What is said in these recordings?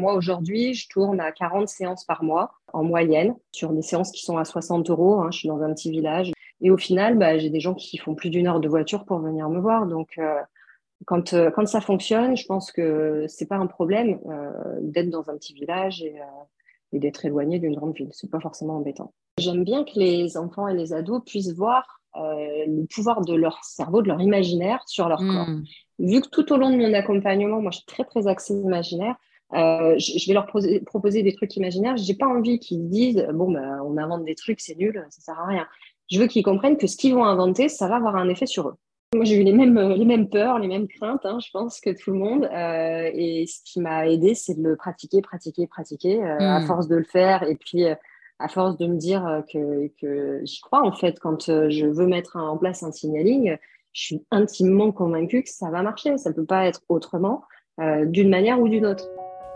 Moi, aujourd'hui, je tourne à 40 séances par mois en moyenne sur des séances qui sont à 60 euros. Hein. je suis dans un petit village. Et au final, bah, j'ai des gens qui font plus d'une heure de voiture pour venir me voir. Donc, euh, quand, euh, quand ça fonctionne, je pense que c'est pas un problème euh, d'être dans un petit village et, et d'être éloigné d'une grande ville. C'est pas forcément embêtant. J'aime bien que les enfants et les ados puissent voir le pouvoir de leur cerveau, de leur imaginaire sur leur corps. Hmm. Vu que tout au long de mon accompagnement, moi, je suis très, très axée imaginaire, euh, je, vais leur proposer des trucs imaginaires. J'ai pas envie qu'ils disent bon, ben, on invente des trucs, c'est nul, ça sert à rien. Je veux qu'ils comprennent que ce qu'ils vont inventer, ça va avoir un effet sur eux. Moi, j'ai eu les mêmes, les mêmes peurs, les mêmes craintes, hein, je pense, que tout le monde. Euh, et ce qui m'a aidé, c'est de le pratiquer, pratiquer, pratiquer, euh, à hmm. force de le faire. Et puis, à force de me dire que, que j'y crois, en fait, quand je veux mettre en place un signaling, je suis intimement convaincue que ça va marcher. Ça ne peut pas être autrement, d'une manière ou d'une autre.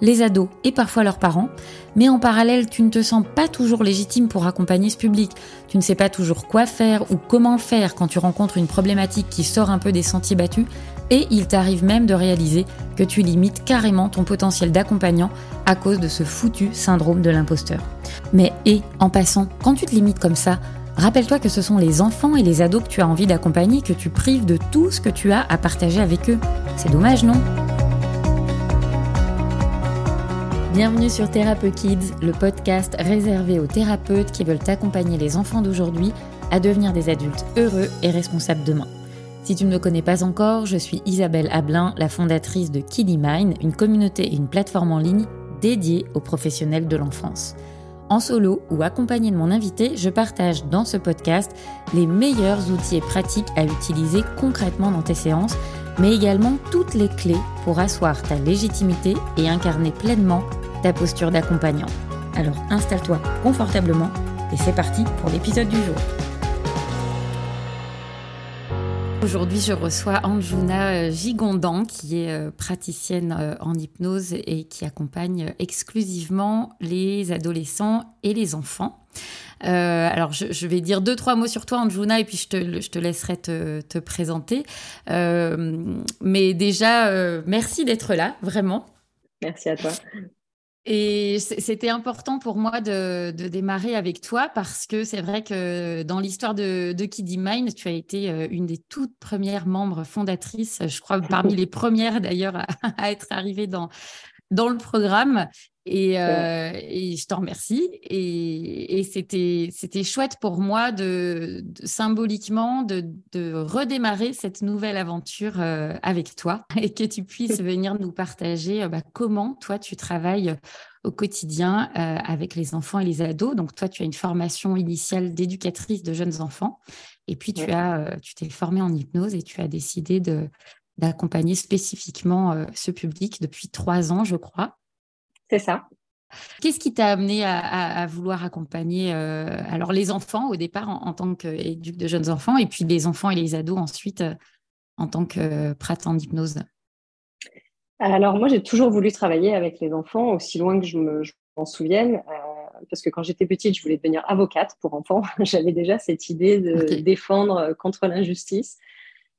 les ados et parfois leurs parents, mais en parallèle, tu ne te sens pas toujours légitime pour accompagner ce public. Tu ne sais pas toujours quoi faire ou comment faire quand tu rencontres une problématique qui sort un peu des sentiers battus, et il t'arrive même de réaliser que tu limites carrément ton potentiel d'accompagnant à cause de ce foutu syndrome de l'imposteur. Mais et, en passant, quand tu te limites comme ça, rappelle-toi que ce sont les enfants et les ados que tu as envie d'accompagner que tu prives de tout ce que tu as à partager avec eux. C'est dommage, non? Bienvenue sur Thérapeute Kids, le podcast réservé aux thérapeutes qui veulent accompagner les enfants d'aujourd'hui à devenir des adultes heureux et responsables demain. Si tu ne me connais pas encore, je suis Isabelle Ablin, la fondatrice de Kiddy Mind, une communauté et une plateforme en ligne dédiée aux professionnels de l'enfance. En solo ou accompagné de mon invité, je partage dans ce podcast les meilleurs outils et pratiques à utiliser concrètement dans tes séances, mais également toutes les clés pour asseoir ta légitimité et incarner pleinement ta posture d'accompagnant. Alors installe-toi confortablement et c'est parti pour l'épisode du jour. Aujourd'hui, je reçois Anjuna euh, Gigondan, qui est euh, praticienne euh, en hypnose et qui accompagne exclusivement les adolescents et les enfants. alors, je, vais dire deux, trois mots sur toi, Anjuna, et puis je te, je te laisserai te, te présenter. mais déjà, merci d'être là, vraiment. Merci à toi. Et c'était important pour moi de, démarrer avec toi parce que c'est vrai que dans l'histoire de, de Kiddy Mind, tu as été euh, une des toutes premières membres fondatrices, je crois parmi les premières d'ailleurs à, être arrivée dans, dans le programme. Et, euh, et, je t'en remercie. Et, et c'était, c'était chouette pour moi de, symboliquement de, de, redémarrer cette nouvelle aventure euh, avec toi et que tu puisses venir nous partager euh, bah, comment toi tu travailles au quotidien avec les enfants et les ados. Donc toi, tu as une formation initiale d'éducatrice de jeunes enfants. Et puis tu as, tu t'es formée en hypnose et tu as décidé de, d'accompagner spécifiquement ce public depuis trois ans, je crois. C'est ça. Qu'est-ce qui t'a amené à, vouloir accompagner euh, alors les enfants au départ en, tant qu'éduc de jeunes enfants et puis les enfants et les ados ensuite euh, en tant que pratique d'hypnose Alors moi j'ai toujours voulu travailler avec les enfants aussi loin que je m'en souvienne euh, parce que quand j'étais petite je voulais devenir avocate pour enfants. J'avais déjà cette idée de défendre contre l'injustice.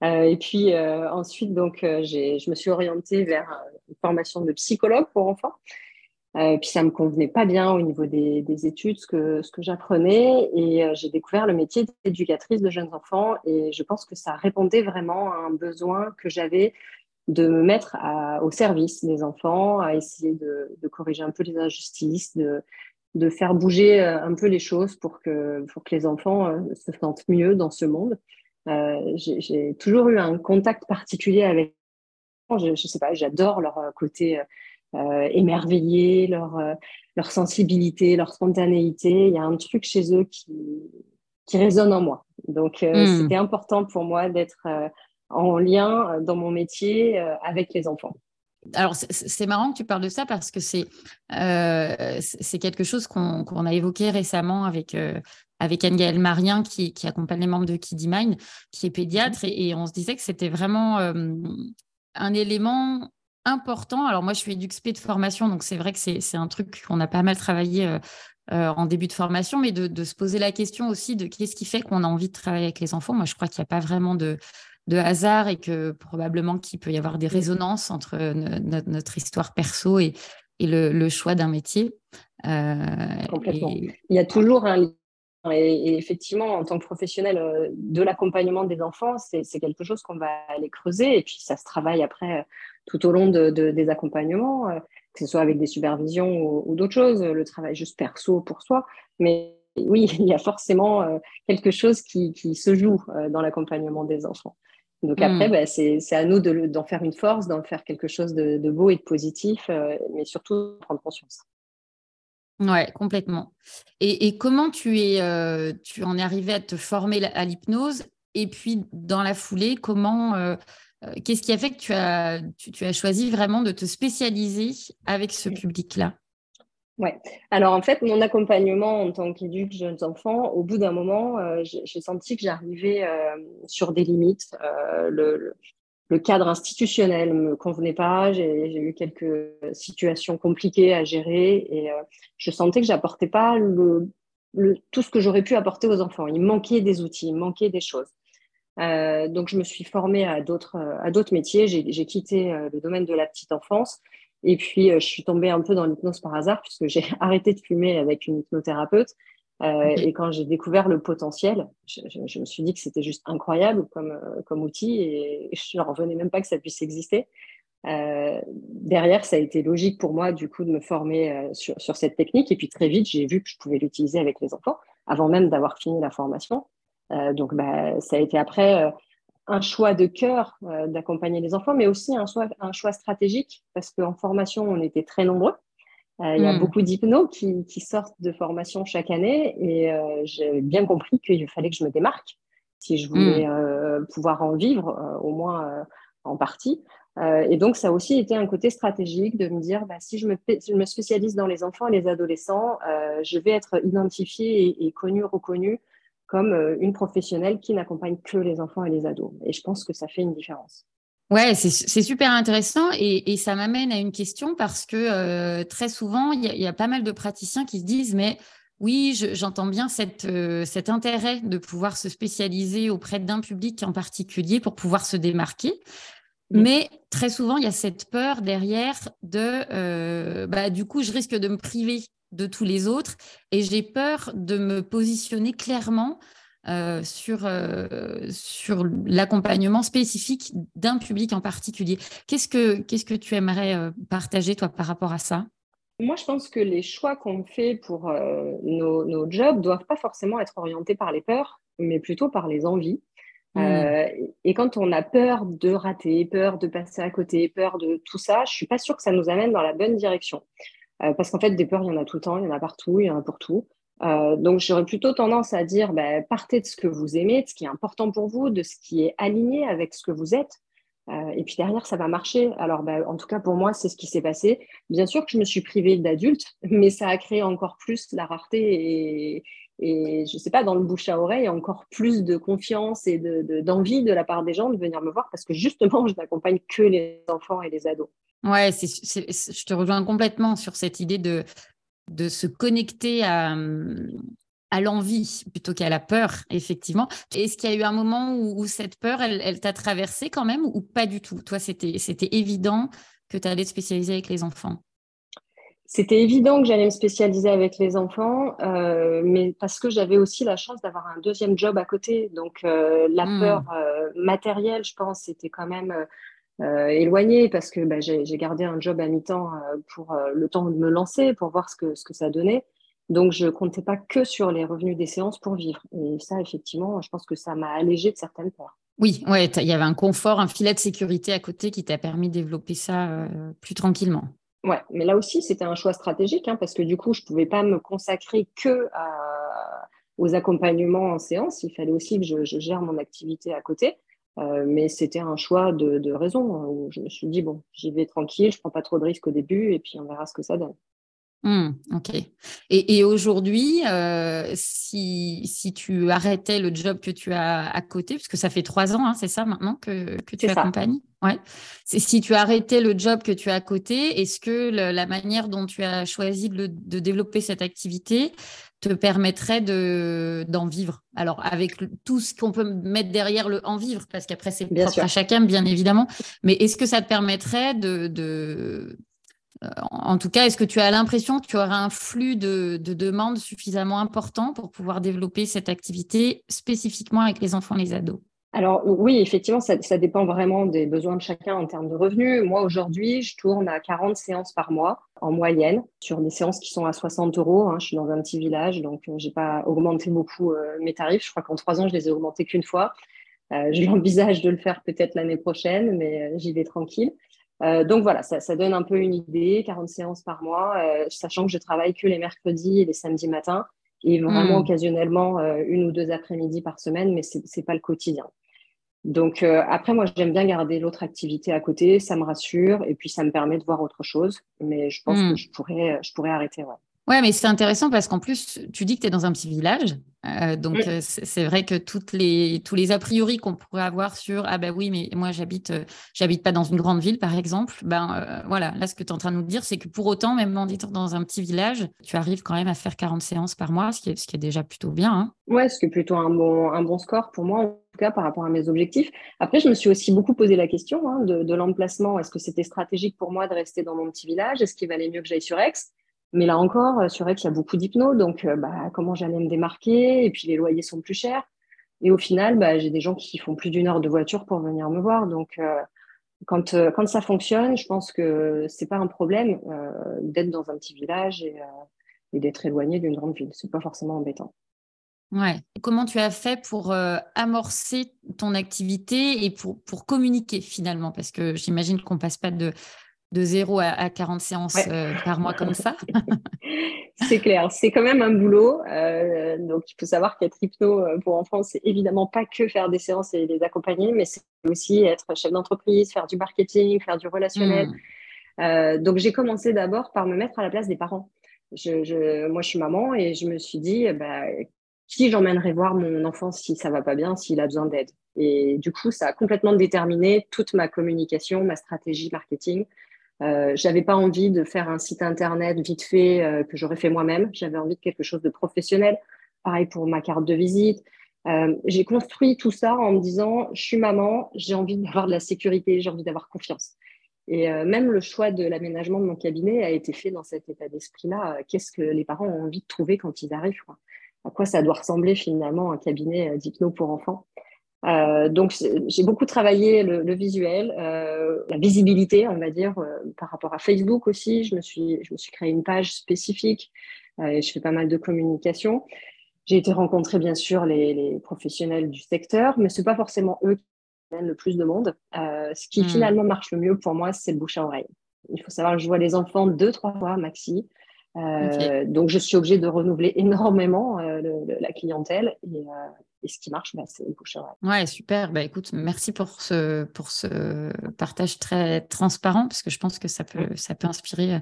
et puis ensuite donc je me suis orientée vers une formation de psychologue pour enfants. Euh, puis ça me convenait pas bien au niveau des, des études, ce que, j'apprenais. Et euh, j'ai découvert le métier d'éducatrice de jeunes enfants. Et je pense que ça répondait vraiment à un besoin que j'avais de me mettre au service des enfants, à essayer de, corriger un peu les injustices, de, faire bouger euh, un peu les choses pour que, les enfants se sentent mieux dans ce monde. J'ai toujours eu un contact particulier avec je, je sais pas, j'adore leur côté euh, émerveillés, leur, euh, leur sensibilité, leur spontanéité. Il y a un truc chez eux qui, qui résonne en moi. Donc, euh, hmm. c'était important pour moi d'être en lien dans mon métier avec les enfants. Alors, c'est marrant que tu parles de ça parce que c'est euh, quelque chose qu'on a évoqué récemment avec, euh, avec Anne-Gaëlle Marien qui, qui, accompagne les membres de Kiddy Mind, qui est pédiatre, mmh. et, on se disait que c'était vraiment euh, un élément important. Alors, moi, je suis éduxpé de formation, donc c'est vrai que c'est un truc qu'on a pas mal travaillé euh, en début de formation, mais de, de, se poser la question aussi de qu'est-ce qui fait qu'on a envie de travailler avec les enfants. Moi, je crois qu'il n'y a pas vraiment de de hasard et que probablement qu'il peut y avoir des résonances entre notre histoire perso et, le, choix d'un métier. Euh, Complètement. Il y a toujours un lien. Et, effectivement, en tant que professionnel euh, de l'accompagnement des enfants, c'est quelque chose qu'on va aller creuser. Et puis, ça se travaille après euh, tout au long de, des accompagnements, que ce soit avec des supervisions ou, d'autres choses, le travail juste perso pour soi. Mais oui, il y a forcément quelque chose qui, qui se joue dans l'accompagnement des enfants. Donc après, hmm. bah, c'est à nous d'en faire une force, d'en faire quelque chose de, beau et de positif, euh, mais surtout prendre conscience. Ouais, complètement. Et, comment tu, es, euh, tu en es arrivé à te former à l'hypnose? Et puis, dans la foulée, comment, euh, qu'est-ce qui a fait que tu as, tu as choisi vraiment de te spécialiser avec ce public-là? Ouais. Alors en fait, mon accompagnement en tant qu'éduc jeunes enfants, au bout d'un moment, euh, j'ai senti que j'arrivais euh, sur des limites. Euh, le, le, cadre institutionnel me convenait pas. J'ai eu quelques situations compliquées à gérer et je sentais que j'apportais pas le, le, tout ce que j'aurais pu apporter aux enfants. Il manquait des outils, il manquait des choses. Donc je me suis formée à d'autres à d'autres métiers. J'ai quitté le domaine de la petite enfance et puis, euh, je suis tombée un peu dans l'hypnose par hasard puisque j'ai arrêté de fumer avec une hypnothérapeute. Euh, et quand j'ai découvert le potentiel, je, me suis dit que c'était juste incroyable comme, euh, comme outil et je ne revenais même pas que ça puisse exister. derrière, ça a été logique pour moi du coup de me former sur, sur, cette technique. Et puis très vite, j'ai vu que je pouvais l'utiliser avec les enfants avant même d'avoir fini la formation. Donc, bah, ça a été après un choix de cœur euh, d'accompagner les enfants, mais aussi un choix, un choix stratégique, parce qu'en formation, on était très nombreux. Euh, il y a hmm. beaucoup d'hypnos qui, qui, sortent de formation chaque année, et euh, j'ai bien compris qu'il fallait que je me démarque si je voulais hmm. pouvoir en vivre, au moins en partie. et donc, ça a aussi été un côté stratégique de me dire, bah, si je me, je me, spécialise dans les enfants et les adolescents, je vais être identifiée et, et connue, reconnue comme euh, une professionnelle qui n'accompagne que les enfants et les ados. Et je pense que ça fait une différence. Ouais, c'est super intéressant et, ça m'amène à une question parce que euh, très souvent, il y, a pas mal de praticiens qui se disent, mais oui, j'entends bien cette, euh, cet intérêt de pouvoir se spécialiser auprès d'un public en particulier pour pouvoir se démarquer. Mmh. Mais très souvent, il y a cette peur derrière de, bah, du coup, je risque de me priver de tous les autres. Et j'ai peur de me positionner clairement euh, sur, euh, sur l'accompagnement spécifique d'un public en particulier. Qu'est-ce que, qu'est-ce que tu aimerais euh, partager, toi, par rapport à ça? Moi, je pense que les choix qu'on fait pour nos, nos jobs doivent pas forcément être orientés par les peurs, mais plutôt par les envies. Mmh. et quand on a peur de rater, peur de passer à côté, peur de tout ça, je suis pas sûre que ça nous amène dans la bonne direction. Euh, parce qu'en fait, des peurs, il y en a tout le temps, il y en a partout, il y en a pour tout. Euh, donc, j'aurais plutôt tendance à dire, bah, partez de ce que vous aimez, de ce qui est important pour vous, de ce qui est aligné avec ce que vous êtes. Euh, et puis derrière, ça va marcher. Alors, bah, en tout cas, pour moi, c'est ce qui s'est passé. Bien sûr que je me suis privée d'adultes, mais ça a créé encore plus la rareté et, je ne sais pas, dans le bouche à oreille, encore plus de confiance et d'envie de, de la part des gens de venir me voir parce que justement, je n'accompagne que les enfants et les ados. Ouais, je te rejoins complètement sur cette idée de, de se connecter à, à l'envie plutôt qu'à la peur, effectivement. Est-ce qu'il y a eu un moment où, cette peur, elle, elle t'a traversé quand même ou pas du tout? Toi, c'était évident que tu allais te spécialiser avec les enfants? C'était évident que j'allais me spécialiser avec les enfants, euh, mais parce que j'avais aussi la chance d'avoir un deuxième job à côté. Donc euh, la hmm. peur euh, matérielle, je pense, c'était quand même euh, éloignée parce que bah, j'ai gardé un job à mi-temps euh, pour euh, le temps de me lancer, pour voir ce que, ce que ça donnait. Donc, je comptais pas que sur les revenus des séances pour vivre. Et ça, effectivement, je pense que ça m'a allégé de certaines peurs. Oui, ouais, il y avait un confort, un filet de sécurité à côté qui t'a permis de développer ça plus tranquillement. Ouais, mais là aussi, c'était un choix stratégique hein, parce que du coup, je pouvais pas me consacrer que aux accompagnements en séance. Il fallait aussi que je, je gère mon activité à côté. Mais c'était un choix de, raison hein, où je me suis dit, bon, j'y vais tranquille, je prends pas trop de risques au début et puis on verra ce que ça donne. Mmh, ok. Et, aujourd'hui, euh, si, si, tu arrêtais le job que tu as à côté, puisque ça fait trois ans, hein, c'est ça maintenant que, que tu accompagnes? Ouais. Si tu arrêtais le job que tu as à côté, est-ce que la manière dont tu as choisi de, de développer cette activité te permettrait de, d'en vivre? Alors, avec tout ce qu'on peut mettre derrière le en vivre, parce qu'après, c'est propre à chacun, bien évidemment, mais est-ce que ça te permettrait de, de en tout cas, est-ce que tu as l'impression que tu auras un flux de, demandes suffisamment important pour pouvoir développer cette activité spécifiquement avec les enfants et les ados? Alors oui, effectivement, ça, dépend vraiment des besoins de chacun en termes de revenus. Moi, aujourd'hui, je tourne à 40 séances par mois en moyenne sur des séances qui sont à 60 euros. Hein. Je suis dans un petit village, donc euh, je n'ai pas augmenté beaucoup euh, mes tarifs. Je crois qu'en trois ans, je les ai augmentés qu'une fois. je l'envisage de le faire peut-être l'année prochaine, mais j'y vais tranquille. Euh, donc voilà, ça, donne un peu une idée, 40 séances par mois, euh, sachant que je travaille que les mercredis et les samedis matins, et vraiment hmm. occasionnellement euh, une ou deux après-midi par semaine, mais ce n'est pas le quotidien. Donc après, moi, j'aime bien garder l'autre activité à côté, ça me rassure, et puis ça me permet de voir autre chose, mais je pense hmm. que je pourrais, je pourrais arrêter. Ouais. Ouais, mais c'est intéressant parce qu'en plus, tu dis que tu es dans un petit village. Euh, donc, euh, c'est vrai que toutes les, tous les a priori qu'on pourrait avoir sur Ah, ben oui, mais moi, j'habite euh, j'habite pas dans une grande ville, par exemple. Ben voilà, là, ce que tu es en train de nous dire, c'est que pour autant, même en étant dans un petit village, tu arrives quand même à faire 40 séances par mois, ce qui est, ce qui est déjà plutôt bien. Hein. Ouais, ce qui est plutôt un bon, un bon score pour moi, en tout cas, par rapport à mes objectifs. Après, je me suis aussi beaucoup posé la question hein, de, de l'emplacement. Est-ce que c'était stratégique pour moi de rester dans mon petit village? Est-ce qu'il valait mieux que j'aille sur Aix? Mais là encore, euh, sur Aix, il y a beaucoup d'hypnos, donc euh, bah, comment j'allais me démarquer Et puis les loyers sont plus chers. Et au final, bah, j'ai des gens qui font plus d'une heure de voiture pour venir me voir. Donc, euh, quand, quand ça fonctionne, je pense que c'est pas un problème d'être dans un petit village et, d'être éloigné d'une grande ville. C'est pas forcément embêtant. Ouais. Comment tu as fait pour amorcer ton activité et pour, pour communiquer finalement? Parce que j'imagine qu'on passe pas de, de 0 à, 40 séances euh, par mois comme ça. c'est clair, c'est quand même un boulot. Euh, donc, il faut savoir qu'être hypno euh, pour enfants, c'est évidemment pas que faire des séances et les accompagner, mais c'est aussi être chef d'entreprise, faire du marketing, faire du relationnel. Hmm. donc, j'ai commencé d'abord par me mettre à la place des parents. Je, moi, je suis maman et je me suis dit, bah, qui j'emmènerai voir mon enfant si ça va pas bien, s'il a besoin d'aide? Et du coup, ça a complètement déterminé toute ma communication, ma stratégie marketing. Euh, j'avais pas envie de faire un site internet vite fait euh, que j'aurais fait moi-même. J'avais envie de quelque chose de professionnel. Pareil pour ma carte de visite. Euh, j'ai construit tout ça en me disant, je suis maman, j'ai envie d'avoir de la sécurité, j'ai envie d'avoir confiance. Et même le choix de l'aménagement de mon cabinet a été fait dans cet état d'esprit-là. Qu'est-ce que les parents ont envie de trouver quand ils arrivent À quoi ça doit ressembler finalement un cabinet d'hypno pour enfants? Euh, donc, j'ai beaucoup travaillé le, visuel, euh, la visibilité, on va dire, euh, par rapport à Facebook aussi. Je me suis, je me suis créé une page spécifique et je fais pas mal de communication. J'ai été rencontrer, bien sûr, les, professionnels du secteur, mais ce n'est pas forcément eux qui mènent le plus de monde. ce qui hmm. finalement marche le mieux pour moi, c'est le bouche à oreille. Il faut savoir que je vois les enfants deux, trois fois maxi. Donc, je suis obligée de renouveler énormément la clientèle. Et, et ce qui marche, bah, c'est le bouche Ouais, super. Bah, écoute, merci pour ce, pour ce partage très transparent, parce que je pense que ça peut, ça peut inspirer euh,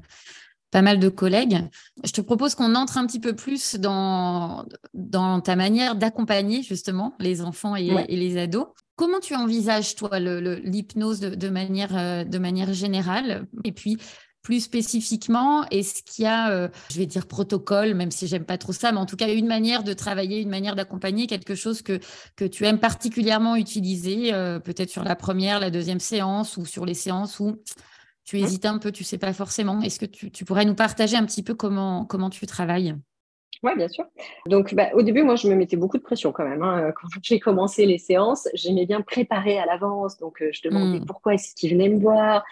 pas mal de collègues. Je te propose qu'on entre un petit peu plus dans, dans ta manière d'accompagner justement les enfants et, les ados. Comment tu envisages, toi, l'hypnose de, de, manière, euh, de manière générale? Et puis, plus spécifiquement, est-ce qu'il y a, euh, je vais dire protocole, même si j'aime pas trop ça, mais en tout cas une manière de travailler, une manière d'accompagner, quelque chose que, que tu aimes particulièrement utiliser, euh, peut-être sur la première, la deuxième séance ou sur les séances où tu mmh. hésites un peu, tu sais pas forcément. Est-ce que tu, pourrais nous partager un petit peu comment, comment tu travailles? Oui, bien sûr. Donc, bah, au début, moi, je me mettais beaucoup de pression quand même. Hein. Quand j'ai commencé les séances, j'aimais bien préparer à l'avance. Donc, euh, je demandais mmh. pourquoi est-ce qu'ils venaient me voir,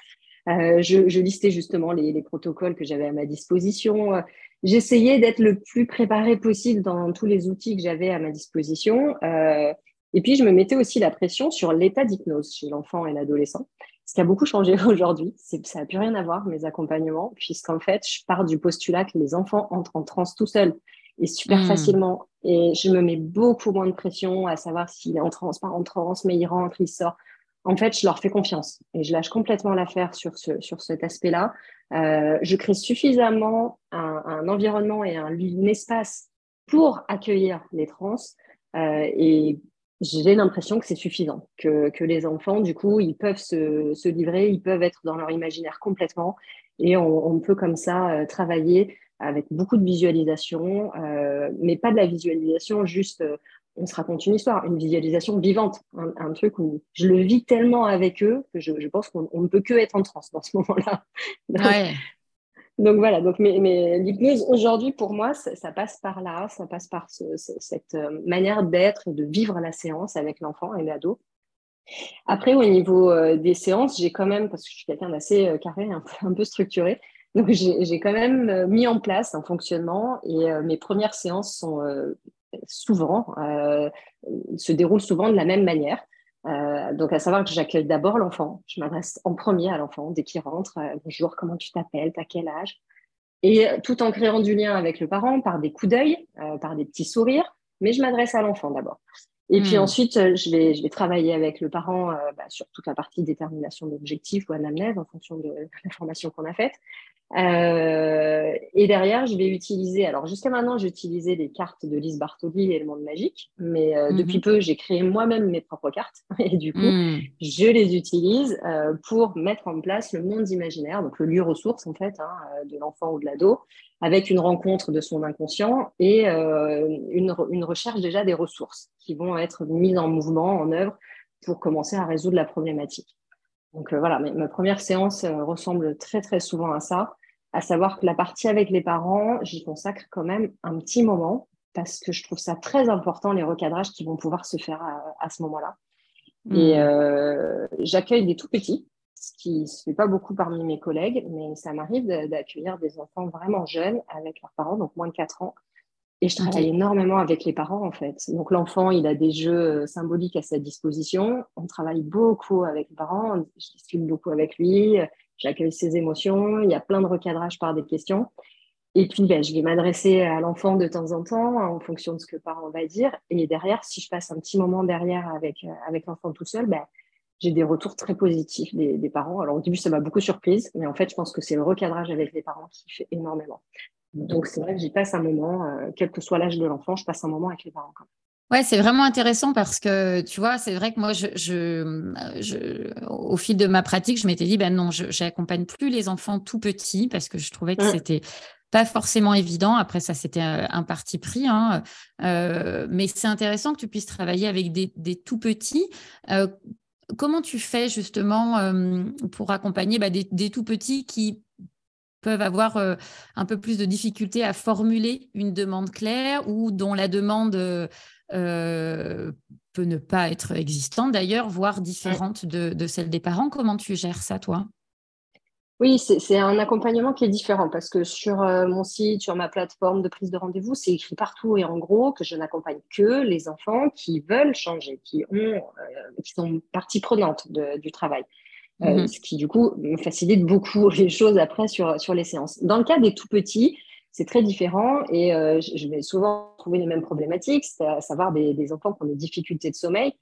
euh, je, listais justement les, protocoles que j'avais à ma disposition. Euh, j'essayais d'être le plus préparé possible dans tous les outils que j'avais à ma disposition. Euh, et puis, je me mettais aussi la pression sur l'état d'hypnose chez l'enfant et l'adolescent. Ce qui a beaucoup changé aujourd'hui, ça n'a plus rien à voir, mes accompagnements, puisqu'en fait, je pars du postulat que les enfants entrent en transe tout seuls et super hmm. facilement Et je me mets beaucoup moins de pression à savoir s'il est en transe, pas en transe, mais il rentre, il sort. En fait, je leur fais confiance et je lâche complètement l'affaire sur, ce, sur cet aspect-là. Euh, je crée suffisamment un, un environnement et un, un, espace pour accueillir les trans euh, et j'ai l'impression que c'est suffisant, que, que, les enfants, du coup, ils peuvent se, se, livrer, ils peuvent être dans leur imaginaire complètement et on, on peut comme ça euh, travailler avec beaucoup de visualisation, euh, mais pas de la visualisation juste euh, on se raconte une histoire, une visualisation vivante, un, un, truc où je le vis tellement avec eux que je, je pense qu'on ne peut que être en transe dans ce moment-là. Ouais. Donc voilà, donc mais, mais l'hypnose aujourd'hui pour moi, ça, ça, passe par là, ça passe par ce, ce, cette euh, manière d'être et de vivre la séance avec l'enfant et l'ado. Après, au niveau euh, des séances, j'ai quand même, parce que je suis quelqu'un d'assez euh, carré, un peu, un peu structuré, donc j'ai quand même mis en place un fonctionnement et euh, mes premières séances sont euh, souvent, se déroulent souvent de la même manière. Euh, donc, à savoir que j'accueille d'abord l'enfant. Je m'adresse en premier à l'enfant dès qu'il rentre. Euh, bonjour, comment tu t'appelles T'as quel âge? Et tout en créant du lien avec le parent par des coups d'œil, euh, par des petits sourires, mais je m'adresse à l'enfant d'abord. Et mmh. puis hmm. ensuite, je vais, je vais travailler avec le parent bah, sur toute la partie détermination d'objectifs ou anamnèse en fonction de la formation qu'on a faite. Euh, et derrière, je vais utiliser, alors jusqu'à maintenant, j'utilisais les cartes de Lise Bartoli et le monde magique, mais euh, mm -hmm. depuis peu, j'ai créé moi-même mes propres cartes et du coup, mm. je les utilise euh, pour mettre en place le monde imaginaire, donc le lieu ressource en fait, hein, euh, de l'enfant ou de l'ado, avec une rencontre de son inconscient et euh, une, une recherche déjà des ressources qui vont être mises en mouvement, en œuvre pour commencer à résoudre la problématique. Donc euh, voilà, ma première séance euh, ressemble très très souvent à ça à savoir que la partie avec les parents, j'y consacre quand même un petit moment parce que je trouve ça très important, les recadrages qui vont pouvoir se faire à, à ce moment-là. Mmh. Et euh, j'accueille des tout petits, ce qui ne se fait pas beaucoup parmi mes collègues, mais ça m'arrive d'accueillir des enfants vraiment jeunes avec leurs parents, donc moins de 4 ans. Et je travaille okay. énormément avec les parents, en fait. Donc, l'enfant, il a des jeux symboliques à sa disposition. On travaille beaucoup avec les parents. Je discute beaucoup avec lui j'accueille ses émotions, il y a plein de recadrage par des questions. Et puis, ben, je vais m'adresser à l'enfant de temps en temps en fonction de ce que le parent va dire. Et derrière, si je passe un petit moment derrière avec, euh, avec l'enfant tout seul, ben, j'ai des retours très positifs des, des parents. Alors au début, ça m'a beaucoup surprise, mais en fait, je pense que c'est le recadrage avec les parents qui fait énormément. Donc c'est vrai que j'y passe un moment, euh, quel que soit l'âge de l'enfant, je passe un moment avec les parents quand même. Ouais, c'est vraiment intéressant parce que tu vois, c'est vrai que moi, je, je, je, au fil de ma pratique, je m'étais dit, ben non, je n'accompagne plus les enfants tout petits parce que je trouvais que mmh. c'était pas forcément évident. Après, ça, c'était un parti pris. Hein. Euh, mais c'est intéressant que tu puisses travailler avec des, des tout petits. Euh, comment tu fais justement euh, pour accompagner bah, des, des, tout petits qui peuvent avoir euh, un peu plus de difficultés à formuler une demande claire ou dont la demande euh, peut ne pas être existante d'ailleurs, voire différente de, celle des parents. Comment tu gères ça, toi? Oui, c'est un accompagnement qui est différent parce que sur euh, mon site, sur ma plateforme de prise de rendez-vous, c'est écrit partout et en gros que je n'accompagne que les enfants qui veulent changer, qui, ont, euh, qui sont partie prenante du travail. Euh, -hmm. ce qui du coup me facilite beaucoup les choses après sur, sur les séances. Dans le cas des tout petits, c'est très différent et euh, je vais souvent trouver les mêmes problématiques, c'est à savoir des, des, enfants qui ont des difficultés de sommeil.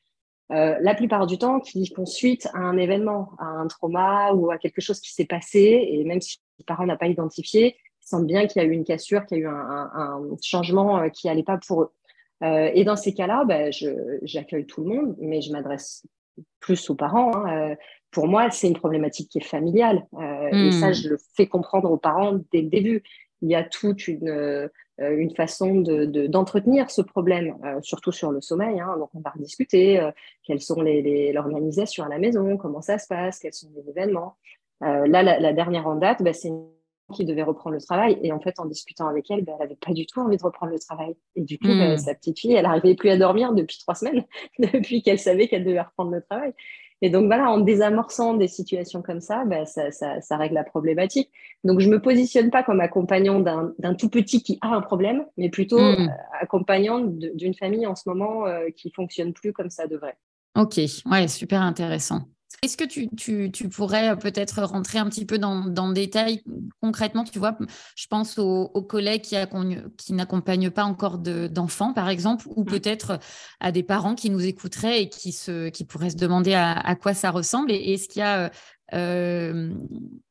Euh, la plupart du temps, qui font suite à un événement, à un trauma ou à quelque chose qui s'est passé, et même si le parent n'a pas identifié, ils sentent bien qu'il y a eu une cassure, qu'il y a eu un, un, un changement qui n'allait pas pour eux. Euh, et dans ces cas-là, bah, j'accueille tout le monde, mais je m'adresse plus aux parents. Hein. Pour moi, c'est une problématique qui est familiale. Euh, mmh. Et ça, hmm. je le fais comprendre aux parents dès le début il y a toute une, euh, une façon d'entretenir de, de, ce problème, euh, surtout sur le sommeil. Hein. Donc, on va rediscuter euh, quelles sont l'organisation à la maison, comment ça se passe, quels sont les événements. Euh, là, la, la, dernière en date, bah, c'est une qui devait reprendre le travail. Et en fait, en discutant avec elle, bah, elle n'avait pas du tout envie de reprendre le travail. Et du coup, mmh. bah, sa petite fille, elle n'arrivait plus à dormir depuis trois semaines, depuis qu'elle savait qu'elle devait reprendre le travail. Et donc voilà, en désamorçant des situations comme ça, ça, ça, ça, règle la problématique. Donc je me positionne pas comme accompagnant d'un tout petit qui a un problème, mais plutôt mmh. euh, accompagnant d'une famille en ce moment euh, qui fonctionne plus comme ça devrait. Ok, ouais, super intéressant. Est-ce que tu, pourrais peut-être rentrer un petit peu dans, le détail? Concrètement Tu vois, je pense aux, collègues qui, qui n'accompagnent pas encore d'enfants, par exemple, ou mmh. peut-être à des parents qui nous écouteraient et qui, se, qui pourraient se demander à, quoi ça ressemble. Et est-ce qu'il y a euh,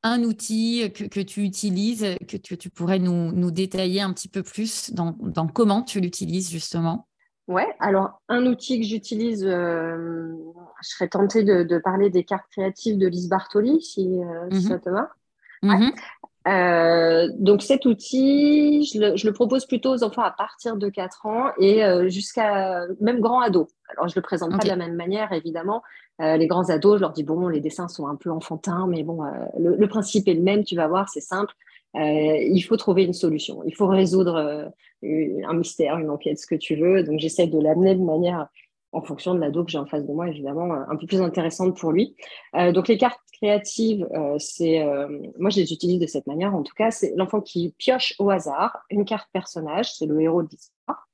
un outil que, tu utilises, que tu, pourrais nous, détailler un petit peu plus dans comment tu l'utilises justement? Ouais, alors un outil que j'utilise, euh, je serais tentée de, parler des cartes créatives de Lise Bartoli, si, euh, mhm. ça te va. Mhm. Euh, donc cet outil, je le, propose plutôt aux enfants à partir de 4 ans et jusqu'à même grands ados. Alors je le présente pas de la même manière, évidemment. les grands ados, je leur dis bon, les dessins sont un peu enfantins, mais bon, le, principe est le même. Tu vas voir, c'est simple. Il faut trouver une solution. Il faut résoudre un mystère, une enquête, ce que tu veux. Donc j'essaie de l'amener de manière, en fonction de l'ado que j'ai en face de moi, évidemment, un peu plus intéressante pour lui. Euh, donc les cartes créatives, euh, c'est, euh, moi je les utilise de cette manière. En tout cas, c'est l'enfant qui pioche au hasard une carte personnage, c'est le héros de l'histoire.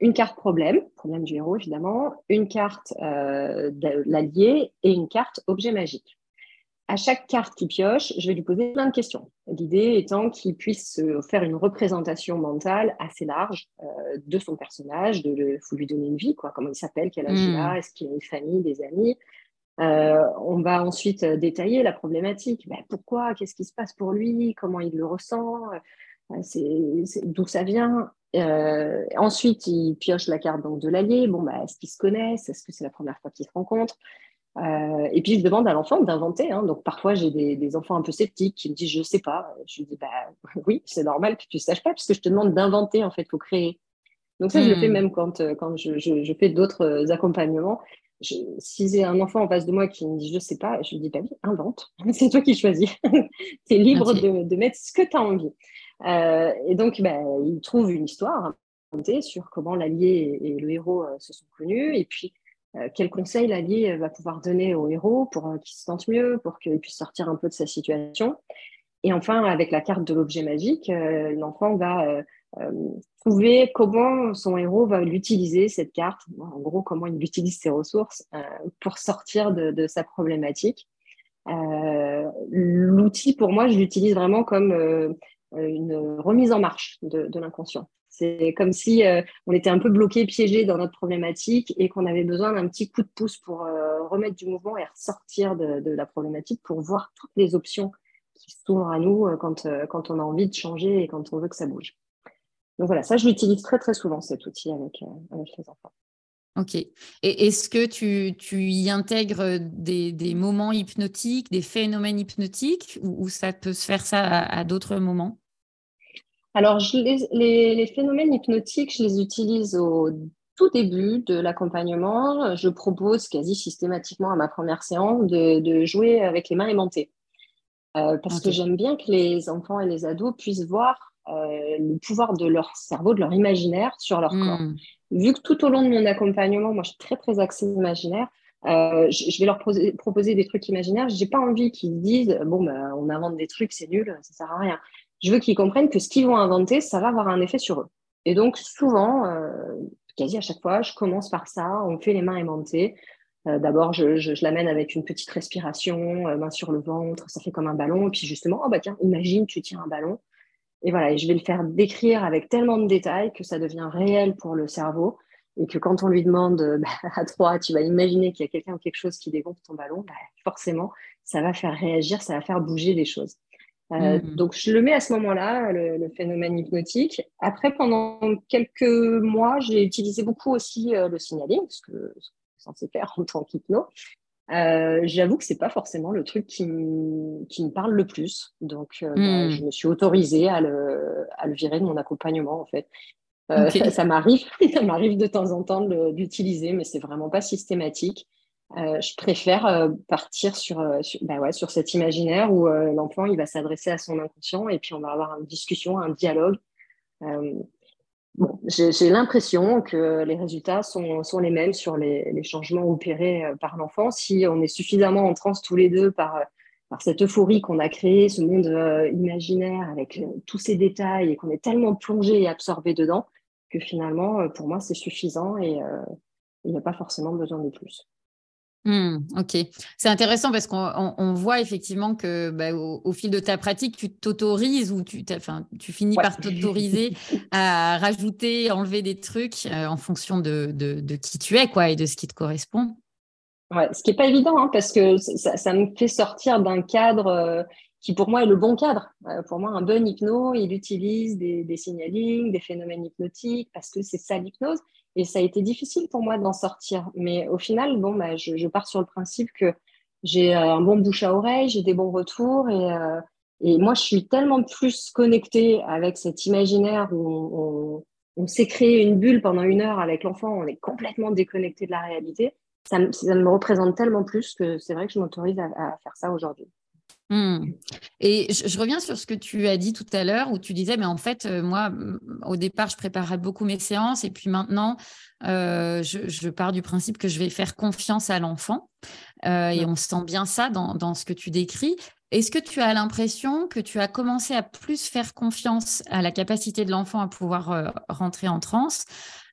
Une carte problème, problème du héros évidemment, une carte l'allié et une carte objet magique à chaque carte qu'il pioche, je vais lui poser plein de questions. L'idée étant qu'il puisse faire une représentation mentale assez large euh, de son personnage, de le, faut lui donner une vie, quoi, comment il s'appelle, quel âge il a, hmm. est-ce qu'il a une famille, des amis. Euh, on va ensuite détailler la problématique. Ben, pourquoi? Qu'est-ce qui se passe pour lui? Comment il le ressent? Euh, D'où ça vient? Ensuite, il pioche la carte donc, de l'allié. Bon, ben, est-ce qu'ils se connaissent Est-ce que c'est la première fois qu'ils se rencontrent euh, et puis, je demande à l'enfant d'inventer. Hein. Donc, parfois, j'ai des, enfants un peu sceptiques qui me disent Je ne sais pas. Je lui dis bah, Oui, c'est normal que tu ne saches pas, puisque je te demande d'inventer, en fait, faut créer. Donc, ça, je le fais hmm. même quand, euh, quand je, je, fais d'autres euh, accompagnements. si j'ai un enfant en face de moi qui me dit Je ne sais pas, je lui dis Bah oui, invente. c'est toi qui choisis. tu es libre de, de, mettre ce que tu as envie. Euh, et donc, bah, il trouve une histoire sur comment l'allié et, le héros se sont connus. Et puis, euh, quel conseil l'allié va pouvoir donner au héros pour euh, qu'il se sente mieux, pour qu'il puisse sortir un peu de sa situation? Et enfin, avec la carte de l'objet magique, euh, l'enfant va trouver comment son héros va l'utiliser, cette carte, en gros, comment il utilise ses ressources pour sortir de, sa problématique. L'outil, pour moi, je l'utilise vraiment comme une remise en marche de l'inconscient. C'est comme si euh, on était un peu bloqué, piégé dans notre problématique et qu'on avait besoin d'un petit coup de pouce pour euh, remettre du mouvement et ressortir de, la problématique pour voir toutes les options qui s'ouvrent à nous euh, quand, on a envie de changer et quand on veut que ça bouge. Donc voilà, ça, je l'utilise très très souvent, cet outil avec, les enfants. Ok. Et est-ce que tu, y intègres des, moments hypnotiques, des phénomènes hypnotiques, ou, ça peut se faire ça à d'autres moments? Alors, les, phénomènes hypnotiques, je les utilise au tout début de l'accompagnement. Je propose quasi systématiquement à ma première séance de, jouer avec les mains aimantées. Euh, parce que j'aime bien que les enfants et les ados puissent voir euh, le pouvoir de leur cerveau, de leur imaginaire sur leur corps. Hmm. Vu que tout au long de mon accompagnement, moi je suis très très axée imaginaire, euh, je, vais leur proposer des trucs imaginaires. J'ai pas envie qu'ils disent bon ben on invente des trucs, c'est nul, ça sert à rien je veux qu'ils comprennent que ce qu'ils vont inventer, ça va avoir un effet sur eux. Et donc, souvent, euh, quasi à chaque fois, je commence par ça, on fait les mains aimantées. Euh, D'abord, je, je, l'amène avec une petite respiration, euh, main sur le ventre, ça fait comme un ballon. Et puis justement, oh bah tiens, imagine, tu tiens un ballon. Et voilà, et je vais le faire décrire avec tellement de détails que ça devient réel pour le cerveau. Et que quand on lui demande bah, à trois, tu vas imaginer qu'il y a quelqu'un ou quelque chose qui dégonfle ton ballon, bah, forcément, ça va faire réagir, ça va faire bouger les choses. Euh, hmm. Donc, je le mets à ce moment-là, le, phénomène hypnotique. Après, pendant quelques mois, j'ai utilisé beaucoup aussi euh, le signaling, ce que c'est censé faire en tant qu'hypno. Euh, j'avoue que c'est pas forcément le truc qui, qui, me parle le plus. Donc, bah, hmm. je me suis autorisée à le, à le, virer de mon accompagnement, en fait. ça m'arrive, ça m'arrive de temps en temps d'utiliser, mais c'est vraiment pas systématique. Euh, je préfère euh, partir sur, euh, bah ouais, sur cet imaginaire où l'enfant il va s'adresser à son inconscient et puis on va avoir une discussion, un dialogue. Bon, j'ai l'impression que les résultats sont, sont, les mêmes sur les, les changements opérés par l'enfant. Si on est suffisamment en transe tous les deux par, par cette euphorie qu'on a créée, ce monde imaginaire avec tous ces détails et qu'on est tellement plongé et absorbé dedans que finalement, pour moi, c'est suffisant et il n'y a pas forcément besoin de plus. Hmm, ok, c'est intéressant parce qu'on voit effectivement que bah, au, fil de ta pratique, tu t'autorises ou tu, enfin, tu finis par t'autoriser à rajouter, enlever des trucs euh, en fonction de, de, qui tu es quoi, et de ce qui te correspond. Ouais, ce qui n'est pas évident hein, parce que ça, ça, me fait sortir d'un cadre euh, qui pour moi est le bon cadre. Euh, pour moi, un bon hypno, il utilise des, des signalings, des phénomènes hypnotiques parce que c'est ça l'hypnose. Et ça a été difficile pour moi d'en sortir. Mais au final, bon, bah, je, pars sur le principe que j'ai euh, un bon bouche à oreille, j'ai des bons retours. Et, euh, et, moi, je suis tellement plus connectée avec cet imaginaire où on, s'est créé une bulle pendant une heure avec l'enfant, on est complètement déconnecté de la réalité. Ça, ça, me représente tellement plus que c'est vrai que je m'autorise à faire ça aujourd'hui. Hmm. Et je, reviens sur ce que tu as dit tout à l'heure où tu disais, mais en fait, euh, moi, au départ, je préparais beaucoup mes séances et puis maintenant, euh, je, pars du principe que je vais faire confiance à l'enfant. Euh, et on sent bien ça dans, dans ce que tu décris. Est-ce que tu as l'impression que tu as commencé à plus faire confiance à la capacité de l'enfant à pouvoir rentrer en transe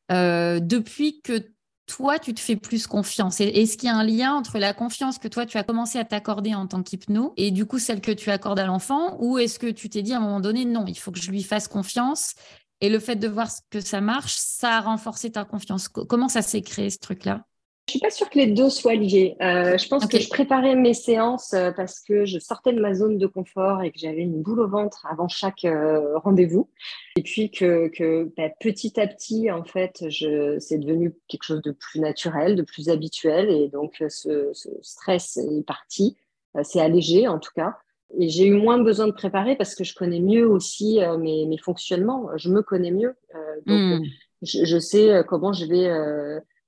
depuis que toi, tu te fais plus confiance. Est-ce qu'il y a un lien entre la confiance que toi, tu as commencé à t'accorder en tant qu'hypno et du coup celle que tu accordes à l'enfant? Ou est-ce que tu t'es dit à un moment donné, non, il faut que je lui fasse confiance et le fait de voir que ça marche, ça a renforcé ta confiance. Comment ça s'est créé ce truc-là? Je suis pas sûre que les deux soient liés. Euh, je pense que je préparais mes séances euh, parce que je sortais de ma zone de confort et que j'avais une boule au ventre avant chaque euh, rendez-vous. Et puis que, que bah, petit à petit, en fait, je, c'est devenu quelque chose de plus naturel, de plus habituel. Et donc, ce, ce stress est parti. c'est allégé, en tout cas. Et j'ai eu moins besoin de préparer parce que je connais mieux aussi mes, mes, fonctionnements. Je me connais mieux. donc, hmm. je, je, sais comment je vais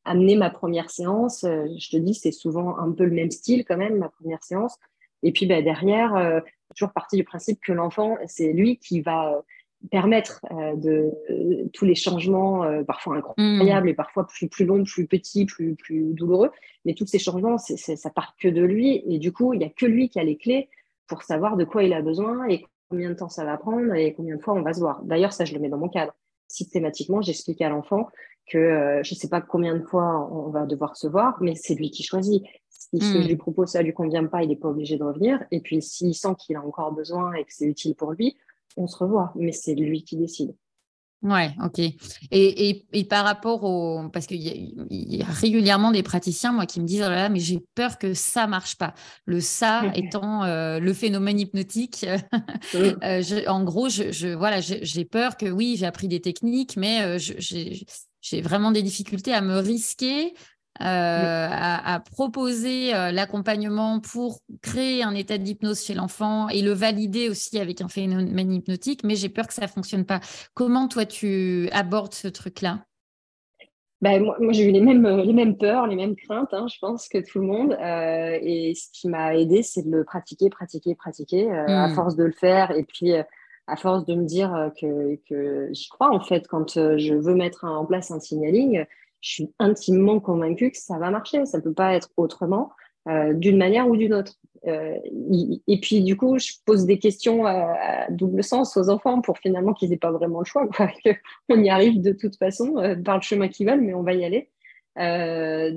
amener ma première séance. Euh, je te dis, c'est souvent un peu le même style quand même, ma première séance. Et puis bah, derrière, euh, toujours partie du principe que l'enfant, c'est lui qui va euh, permettre de tous les changements, parfois incroyables mmh. et parfois plus, plus longs, plus petits, plus, plus douloureux. Mais tous ces changements, c'est, ça part que de lui. Et du coup, il n'y a que lui qui a les clés pour savoir de quoi il a besoin et combien de temps ça va prendre et combien de fois on va se voir. D'ailleurs, ça, je le mets dans mon cadre. Systématiquement, j'explique à l'enfant que euh, je ne sais pas combien de fois on va devoir se voir, mais c'est lui qui choisit. Si ce que je hmm. lui propose, ça lui convient pas, il n'est pas obligé de revenir. Et puis, s'il sent qu'il a encore besoin et que c'est utile pour lui, on se revoit. Mais c'est lui qui décide. Ouais, ok. Et, et, et, par rapport au. Parce qu'il y, y, a régulièrement des praticiens, moi, qui me disent Oh là là, mais j'ai peur que ça marche pas. Le ça étant euh, le phénomène hypnotique. Euh, en gros, je, je voilà, j'ai peur que oui, j'ai appris des techniques, mais j'ai j'ai vraiment des difficultés à me risquer euh, à, proposer euh, l'accompagnement pour créer un état d'hypnose chez l'enfant et le valider aussi avec un phénomène hypnotique, mais j'ai peur que ça ne fonctionne pas. Comment toi tu abordes ce truc-là? Ben, moi, j'ai eu les mêmes, les mêmes peurs, les mêmes craintes, hein, je pense, que tout le monde. Euh, et ce qui m'a aidé, c'est de le pratiquer, pratiquer, pratiquer, à hmm. force de le faire. Et puis, à force de me dire euh, que, j'y crois, en fait, quand euh, je veux mettre en place un signaling, je suis intimement convaincue que ça va marcher. Ça ne peut pas être autrement, euh, d'une manière ou d'une autre. et puis, du coup, je pose des questions à, double sens aux enfants pour finalement qu'ils n'aient pas vraiment le choix. Quoi, on y arrive de toute façon par le chemin qu'ils veulent, mais on va y aller.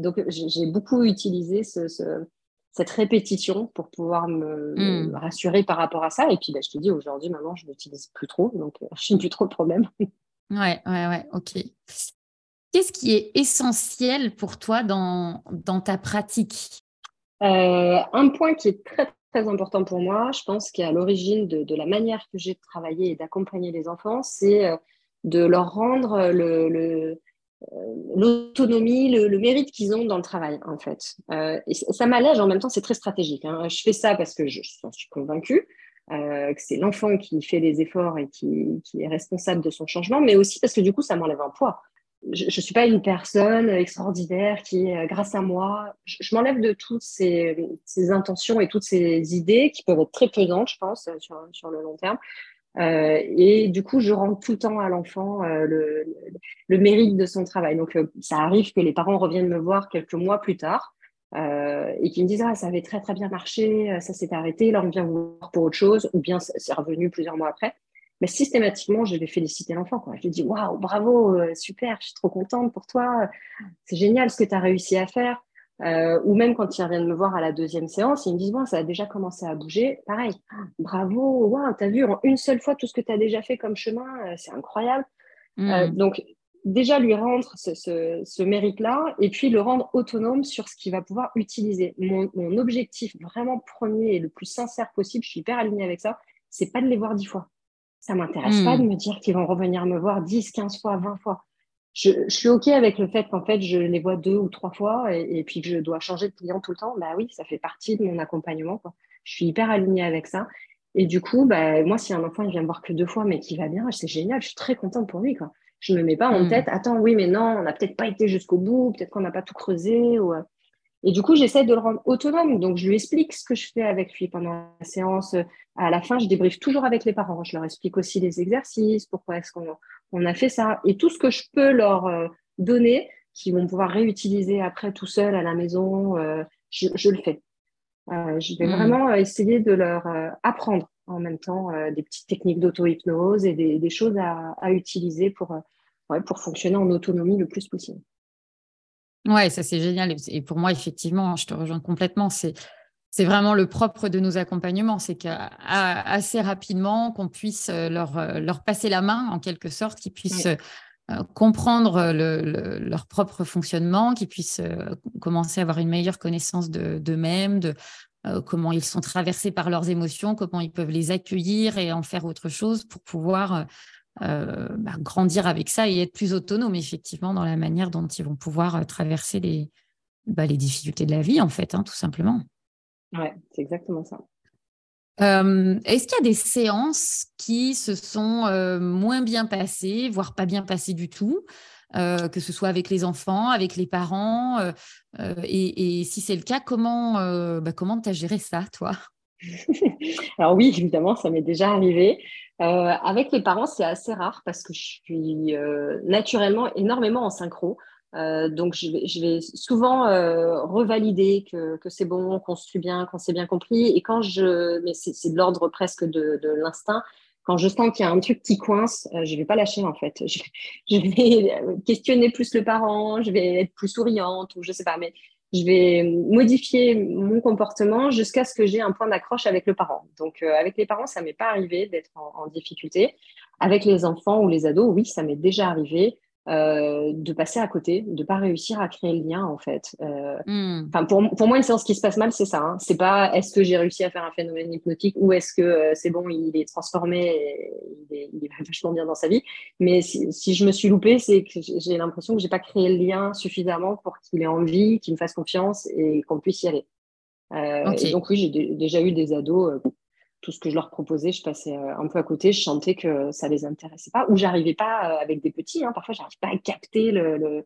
donc, j'ai beaucoup utilisé ce, cette répétition pour pouvoir me, hmm. rassurer par rapport à ça. Et puis, bah, je te dis, aujourd'hui, maintenant, je ne l'utilise plus trop, donc je n'ai plus trop de problème. Ouais, ouais, ouais, ok. Qu'est-ce qui est essentiel pour toi dans, dans ta pratique? Euh, Un point qui est très, très important pour moi, je pense qu'à l'origine de, de, la manière que j'ai de travailler et d'accompagner les enfants, c'est euh, de leur rendre le l'autonomie, le, mérite qu'ils ont dans le travail, en fait. Euh, et ça m'allège, en même temps, c'est très stratégique. Hein. Je fais ça parce que je, suis convaincue euh, que c'est l'enfant qui fait les efforts et qui, est responsable de son changement, mais aussi parce que du coup, ça m'enlève un poids. Je ne suis pas une personne extraordinaire qui, grâce à moi, je, m'enlève de toutes ces, intentions et toutes ces idées qui peuvent être très pesantes, je pense, sur le long terme. Euh, et du coup, je rends tout le temps à l'enfant euh, le, mérite de son travail. Donc, euh, ça arrive que les parents reviennent me voir quelques mois plus tard euh, et qui me disent ah ça avait très très bien marché, ça s'est arrêté, là on vient voir pour autre chose, ou bien c'est revenu plusieurs mois après. Mais systématiquement, je vais féliciter l'enfant. Je lui dis waouh, bravo, super, je suis trop contente pour toi, c'est génial ce que tu as réussi à faire. Euh, ou même quand ils reviennent me voir à la deuxième séance, ils me disent bon, ça a déjà commencé à bouger. Pareil, bravo, wow, t'as vu en une seule fois tout ce que tu as déjà fait comme chemin, euh, c'est incroyable. Euh, hmm. donc, déjà lui rendre ce, mérite-là et puis le rendre autonome sur ce qu'il va pouvoir utiliser. Mon, objectif vraiment premier et le plus sincère possible, je suis hyper alignée avec ça, c'est pas de les voir dix fois. Ça m'intéresse pas hmm. de me dire qu'ils vont revenir me voir dix, quinze fois, vingt fois je, suis OK avec le fait qu'en fait, je les vois deux ou trois fois et, puis que je dois changer de client tout le temps. Bah oui, ça fait partie de mon accompagnement. Quoi. Je suis hyper alignée avec ça. Et du coup, bah, moi, si un enfant il vient me voir que deux fois, mais qui va bien, c'est génial, je suis très contente pour lui. Quoi. Je ne me mets pas en hmm. tête, attends, oui, mais non, on n'a peut-être pas été jusqu'au bout, peut-être qu'on n'a pas tout creusé. Ou... Euh. Et du coup, j'essaie de le rendre autonome. Donc, je lui explique ce que je fais avec lui pendant la séance. À la fin, je débriefe toujours avec les parents. Je leur explique aussi les exercices, pourquoi est-ce qu'on on a fait ça. Et tout ce que je peux leur euh, donner, qu'ils vont pouvoir réutiliser après tout seul à la maison, euh, je, le fais. Euh, je vais hmm. vraiment essayer de leur apprendre en même temps des petites techniques d'auto-hypnose et des, choses à, utiliser pour, pour fonctionner en autonomie le plus possible. Ouais, ça c'est génial. Et pour moi, effectivement, je te rejoins complètement. C'est c'est vraiment le propre de nos accompagnements, c'est qu'assez rapidement, qu'on puisse euh, leur, euh, leur passer la main, en quelque sorte, qu'ils puissent euh, comprendre leur propre fonctionnement, qu'ils puissent commencer à avoir une meilleure connaissance d'eux-mêmes, de, comment ils sont traversés par leurs émotions, comment ils peuvent les accueillir et en faire autre chose pour pouvoir bah, grandir avec ça et être plus autonomes, effectivement, dans la manière dont ils vont pouvoir traverser les, bah, les difficultés de la vie, en fait, hein, tout simplement. Ouais, c'est exactement ça. Euh, est-ce qu'il y a des séances qui se sont euh, moins bien passées, voire pas bien passées du tout, euh, que ce soit avec les enfants, avec les parents et, si c'est le cas, comment bah, comment tu as géré ça, toi? Alors oui, évidemment, ça m'est déjà arrivé. avec les parents, c'est assez rare parce que je suis naturellement énormément en synchro. Euh, donc, je vais, je vais souvent euh, revalider que, que c'est bon, qu'on se suit bien, qu'on s'est bien compris. Et quand je, mais c'est de l'ordre presque de, de l'instinct, quand je sens qu'il y a un truc qui coince, euh, je vais pas lâcher en fait. Je, je, vais questionner plus le parent, je vais être plus souriante ou je sais pas, mais je vais modifier mon comportement jusqu'à ce que j'ai un point d'accroche avec le parent. Donc, euh, avec les parents, ça m'est pas arrivé d'être en, en, difficulté. Avec les enfants ou les ados, oui, ça m'est déjà arrivé. Euh, de passer à côté, de pas réussir à créer le lien en fait. Euh, hmm. pour, pour, moi, une séance qui se passe mal, c'est ça. Hein. C'est pas est-ce que j'ai réussi à faire un phénomène hypnotique ou est-ce que euh, c'est bon, il est transformé, et il, est, il, est, vachement bien dans sa vie. Mais si, si je me suis loupée, c'est que j'ai l'impression que j'ai pas créé le lien suffisamment pour qu'il ait envie, qu'il me fasse confiance et qu'on puisse y aller. donc oui, j'ai déjà eu des ados tout ce que je leur proposais, je passais euh, un peu à côté, je sentais que ça les intéressait pas, ou j'arrivais pas euh, avec des petits, hein, parfois j'arrive pas à capter le,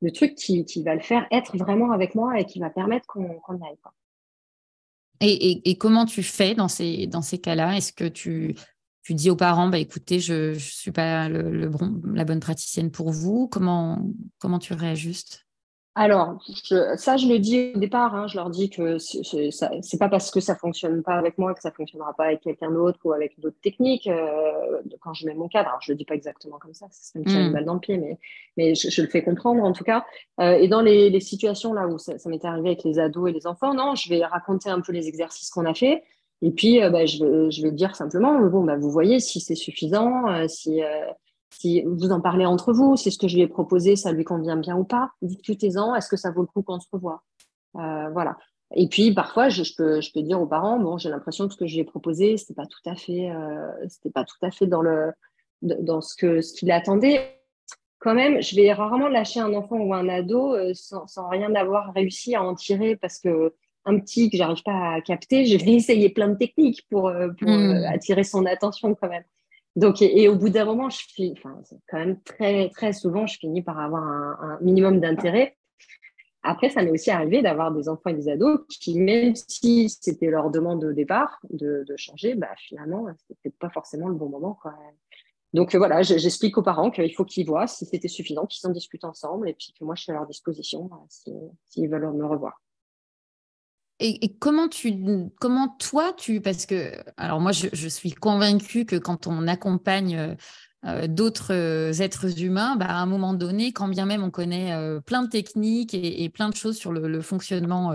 le, truc qui, qui, va le faire être vraiment avec moi et qui va permettre qu'on y aille. Et, et, comment tu fais dans ces, dans ces cas-là? Est-ce que tu, tu dis aux parents, bah, écoutez, je ne suis pas le, bon, la bonne praticienne pour vous? Comment, comment tu réajustes? Alors, ça, je le dis au départ. Hein, je leur dis que c'est pas parce que ça fonctionne pas avec moi que ça fonctionnera pas avec quelqu'un d'autre ou avec d'autres techniques. Euh, quand je mets mon cadre, alors je le dis pas exactement comme ça, ça me tire une mm. balle dans le pied, mais, mais je, le fais comprendre en tout cas. Euh, et dans les, situations là où ça, m'est arrivé avec les ados et les enfants, non, je vais raconter un peu les exercices qu'on a fait. Et puis, euh, bah, je, vais, je vais dire simplement, bon, bah, vous voyez si c'est suffisant, si si vous en parlez entre vous, si ce que je lui ai proposé, ça lui convient bien ou pas, discutez-en, est-ce que ça vaut le coup qu'on se revoie? Euh, Voilà. Et puis parfois, je, peux, je peux dire aux parents, bon, j'ai l'impression que ce que je lui ai proposé, c'était pas tout à fait, euh, pas tout à fait dans le, dans ce que ce qu'il attendait. Quand même, je vais rarement lâcher un enfant ou un ado euh, sans, sans, rien avoir réussi à en tirer parce que un petit que j'arrive pas à capter, je vais essayer plein de techniques pour, pour mmh. attirer son attention quand même. Donc, et, au bout d'un moment, je finis, enfin, quand même très, très souvent, je finis par avoir un, minimum d'intérêt. Après, ça m'est aussi arrivé d'avoir des enfants et des ados qui, même si c'était leur demande au départ de, changer, bah, finalement, c'était pas forcément le bon moment. Quoi. Donc voilà, j'explique aux parents qu'il faut qu'ils voient si c'était suffisant, qu'ils en discutent ensemble et puis que moi, je suis à leur disposition s'ils si, veulent me revoir. Et, comment tu, comment toi tu, parce que, alors moi je, suis convaincue que quand on accompagne d'autres êtres humains, bah, à un moment donné, quand bien même on connaît plein de techniques et, plein de choses sur le, fonctionnement